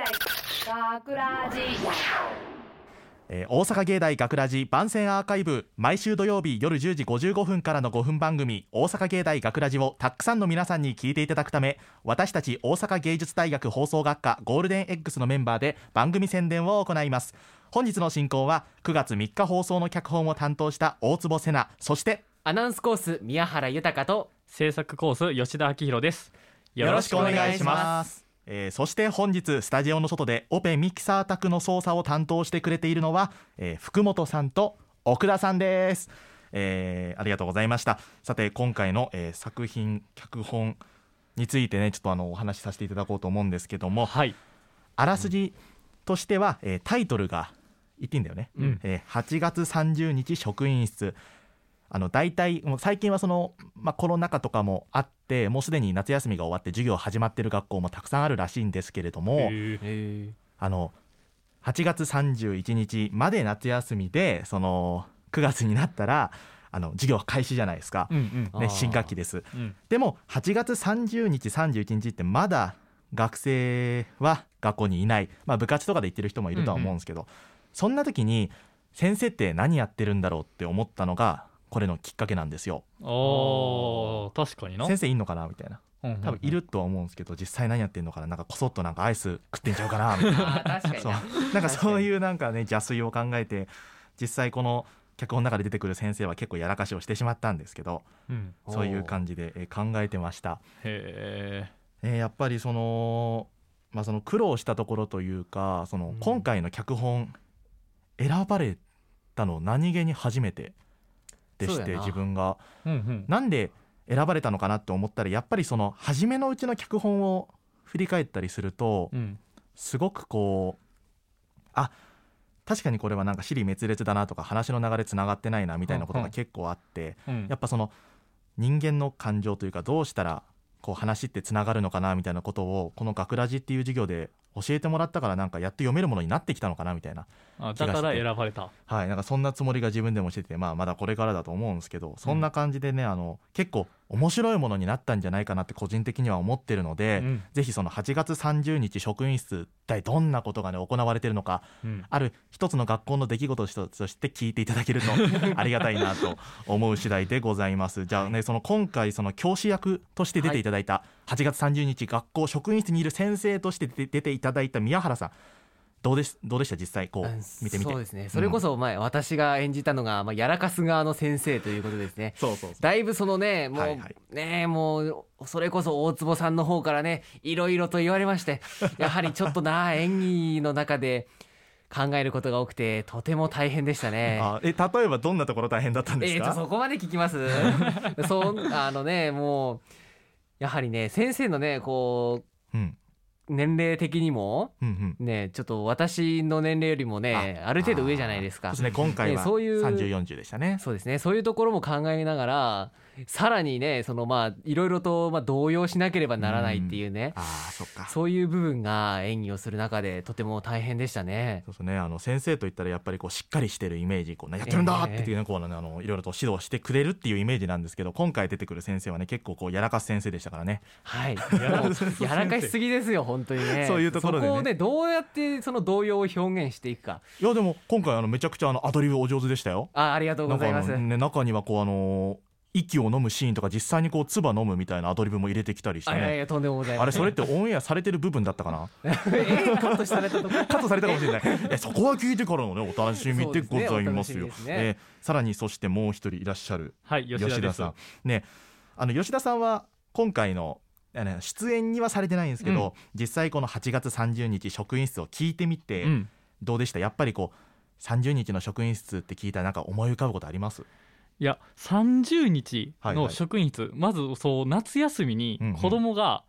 大学ラジ。えー大阪芸大学ラジ番宣アーカイブ毎週土曜日夜10時55分からの5分番組「大阪芸大学ラジをたくさんの皆さんに聞いていただくため私たち大阪芸術大学放送学科ゴールデン X のメンバーで番組宣伝を行います。本日の進行は9月3日放送の脚本を担当した大坪瀬奈そしてアナウンスコース宮原豊と制作コース吉田明宏です。よろしくお願いします。えーそして本日スタジオの外でオペミキサー宅の操作を担当してくれているのは、えー福本さんと奥田さんです、えーありがとうございました。さて今回の、えー作品脚本についてねちょっとあのお話しさせていただこうと思うんですけどもはい。あらすじとしては、えータイトルが言っていいんだよね、うんえー8月30日職員室あの大体もう最近はその、まあ、コロナ禍とかもあってもうすでに夏休みが終わって授業始まってる学校もたくさんあるらしいんですけれども、え。あの8月31日まで夏休みでその9月になったらあの授業開始じゃないですか、ーうんあーね、新学期です。うん。でも8月30日31日ってまだ学生は学校にいない、まあ、部活とかで行ってる人もいるとは思うんですけど、そんな時に先生って何やってるんだろうって思ったのがこれのきっかけなんですよ。あー確かにな。先生いんのかなみたいな。うんうんうん。多分いるとは思うんですけど実際何やってんのかな。なんかこそっとなんかアイス食ってんちゃうかなみたいな。あー確かにそう。ななんかそういうなんかね邪推を考えて実際この脚本の中で出てくる先生は結構やらかしをしてしまったんですけどうん。そういう感じでえー考えてました。へえーやっぱりその,、まあ、その苦労したところというかそのうん。今回の脚本選ばれたの何気に初めてでして自分が。えうんうん。なんで選ばれたのかなって思ったらやっぱりその初めのうちの脚本を振り返ったりするとうん。すごくこうあ確かにこれはなんか尻滅裂だなとか話の流れつながってないなみたいなことうんうん。が結構あってうん。やっぱその人間の感情というかどうしたらこう話ってつながるのかなみたいなことをこの「学ラジ」っていう授業で教えてもらったからなんかやっと読めるものになってきたのかなみたいなあだから選ばれた。はいなんかそんなつもりが自分でもしてて、まあ、まだこれからだと思うんですけどそんな感じでね、あの結構面白いものになったんじゃないかなって個人的には思ってるので、うん。ぜひその8月30日職員室一体どんなことがね行われてるのかうん。ある一つの学校の出来事として聞いていただけると ありがたいなと思う次第でございます。じゃあねその今回その教師役として出ていただいた8月30日学校職員室にいる先生として出ていただいた宮原さん。どうですどうでした？実際こううん見てみて。そうですね。それこそ前、私が演じたのが、まあ、やらかす側の先生ということですね。そうそうだいぶそのねもう、はいはい。ねもうそれこそ大坪さんの方からねいろいろと言われまして やはりちょっとな演技の中で考えることが多くてとても大変でしたね。あえ例えばどんなところ大変だったんですえー、そこまで聞きます？そうあのねもうやはりね先生のねこうん。う年齢的にもうんうん。ねちょっと私の年齢よりもねある程度上じゃないですか。そうですね今回はねそういう3040でしたね。そうですねそういうところも考えながらさらにねそのまあいろいろとまあ動揺しなければならないっていうねああそっか。そういう部分が演技をする中でとても大変でしたね。そうですね。あの先生といったらやっぱりこうしっかりしてるイメージこう、ね、やってるんだっていうねこうねあのいろいろと指導してくれるっていうイメージなんですけど今回出てくる先生はね結構こうやらかす先生でしたからね。はい、やらかしすぎですよ本当にね。そういうところでね。そこをねどうやってその動揺を表現していくか。いやでも今回あのめちゃくちゃあのアドリブお上手でしたよ。あありがとうございます。ね中にはこうあの息を飲むシーンとか実際にこう唾飲むみたいなアドリブも入れてきたりしてね。あいやいやとんでもございません。あれそれってオンエアされてる部分だったかな？えーカットされたとこ。カットされたかもしれない。えそこは聞いてからのねお楽しみでございますよ。すねね。えーさらにそしてもう一人いらっしゃるはい吉田さん。ねあの吉田さんは今回の出演にはされてないんですけど、実際この8月30日職員室を聞いてみてうん。どうでした、やっぱりこう30日の職員室って聞いたらなんか思い浮かぶことあります？いや30日のはいはい。職員室、まずそう夏休みに子供が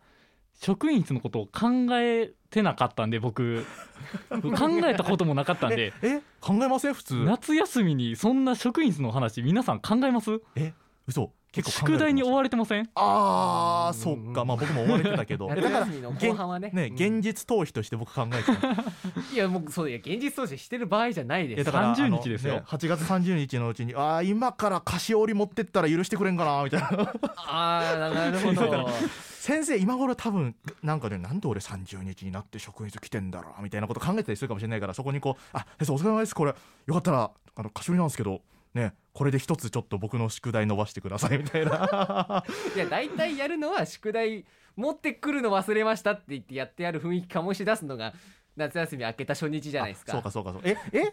職員室のことを考えてなかったんで僕。考えたこともなかったんで。え考えません？普通。夏休みにそんな職員室の話皆さん考えます？え嘘結構宿題に追われてません？ああそっか。まあ僕も追われてたけど。夏だから後半はね。ねうん。現実逃避として僕考えてた。いやもうそういや現実逃避してる場合じゃないです。えだから30あの日ですよ。ね8月30日のうちにああ今から菓子折り持ってったら許してくれんかなみたいな。ああなるほど。先生今頃多分なんかねなんで俺30日になって職員室来てんだろうみたいなこと考えてたりするかもしれないからそこにこう「あ先生お疲れ様です。これよかったらあの菓子折りなんですけどねこれで一つちょっと僕の宿題伸ばしてください」みたいな。いや大体やるのは宿題持ってくるの忘れましたって言ってやってやる雰囲気醸し出すのが夏休み明けた初日じゃないですか。あそうかそうかそう。ええ？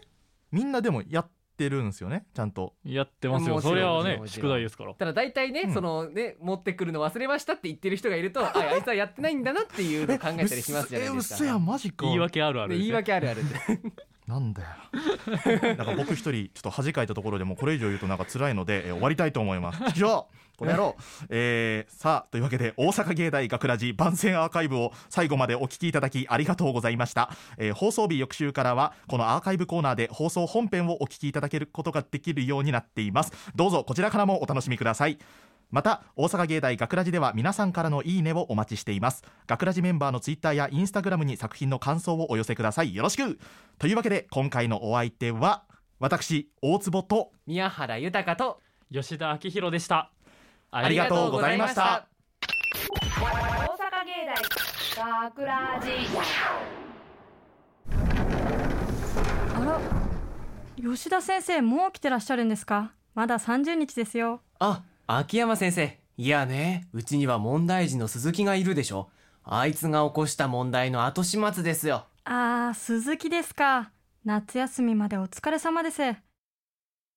みんなでもやってるんですよね？ちゃんと。やってますよ。それはね宿題ですから。ただ大体ね、うん。そのね持ってくるの忘れましたって言ってる人がいるとああいつはやってないんだなっていうのを考えたりしますじゃないですか。え嘘やんマジか。言い訳あるあるで言い訳あるあるなんだよ。なんか僕一人ちょっと恥かいたところでもうこれ以上言うとなんか辛いので、えー終わりたいと思います。以上この野郎、えーさあというわけで大阪芸大学ラジ番宣アーカイブを最後までお聞きいただきありがとうございました、えー放送日翌週からはこのアーカイブコーナーで放送本編をお聞きいただけることができるようになっています。どうぞこちらからもお楽しみくださいまた大阪芸大学ラジでは皆さんからのいいねをお待ちしています。学ラジメンバーのツイッターやインスタグラムに作品の感想をお寄せください。よろしく。というわけで今回のお相手は私大坪と宮原豊と吉田明宏でした。ありがとうございました。大阪芸大学ラジ。あら吉田先生もう来てらっしゃるんですか？まだ30日ですよ。あ秋山先生。いやねうちには問題児の鈴木がいるでしょ。あいつが起こした問題の後始末ですよ。あー鈴木ですか。夏休みまでお疲れ様です。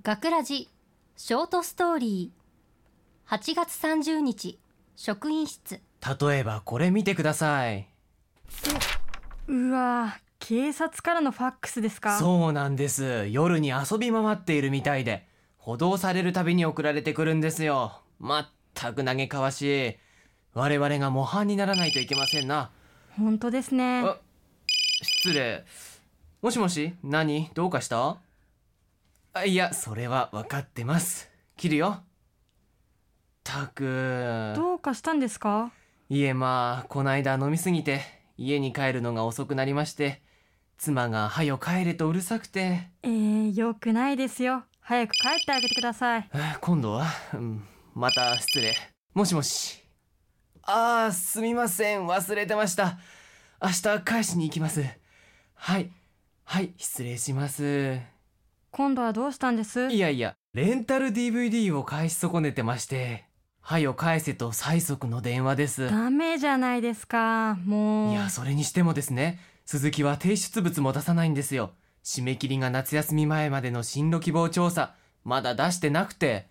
学ラジショートストーリー。8月30日職員室。例えばこれ見てください。うわー警察からのファックスですか。そうなんです。夜に遊び回っているみたいで補導されるたびに送られてくるんですよ。まったく嘆かわしい。我々が模範にならないといけませんな。本当ですね。あ失礼。もしもし何？どうかした？あいやそれは分かってます。切るよ。たく。どうかしたんですか？いえまあこないだ飲みすぎて家に帰るのが遅くなりまして妻が「はよ帰れ」とうるさくて。えー、よくないですよ早く帰ってあげてください。えー今度は、うん、また失礼。もしもし。あーすみません。忘れてました。明日返しに行きます。はい。はい。失礼します。今度はどうしたんです？いやいや。レンタル DVD を返し損ねてまして。はよ返せと催促の電話です。ダメじゃないですか。もう。いやそれにしてもですね。鈴木は提出物も出さないんですよ締め切りが夏休み前までの進路希望調査まだ出してなくて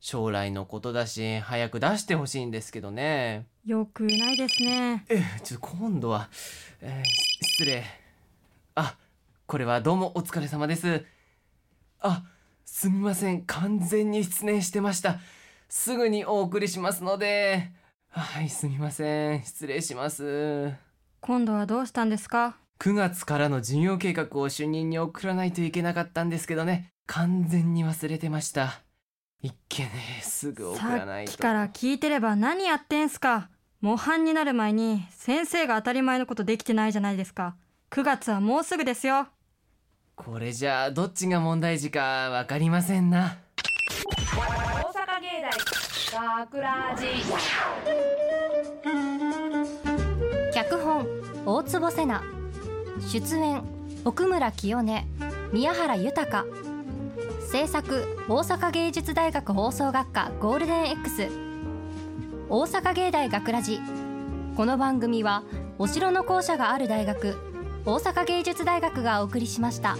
将来のことだし早く出してほしいんですけどね。よくないですね。えちょっと今度は、えー失礼。あこれはどうもお疲れ様です。あすみません。完全に失念してました。すぐにお送りしますので。はいすみません。失礼します。今度はどうしたんですか？9月からの授業計画を主任に送らないといけなかったんですけどね。完全に忘れてました。いっけねすぐ送らさないと。っきから聞いてれば何やってんすか。模範になる前に先生が当たり前のことできてないじゃないですか。9月はもうすぐですよ。これじゃあどっちが問題児かわかりませんな。大阪芸大学ラジ脚本大坪瀬奈出演奥村清音宮原豊。制作大阪芸術大学放送学科ゴールデン X 大阪芸大学ラジ。この番組はお城の校舎がある大学大阪芸術大学がお送りしました。